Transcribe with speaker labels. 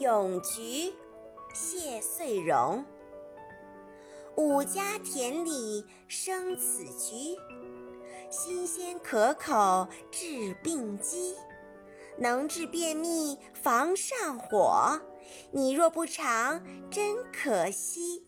Speaker 1: 咏菊谢穗荣五家田里生此菊，新鲜可口治病机能治便秘，防上火，你若不尝，真可惜。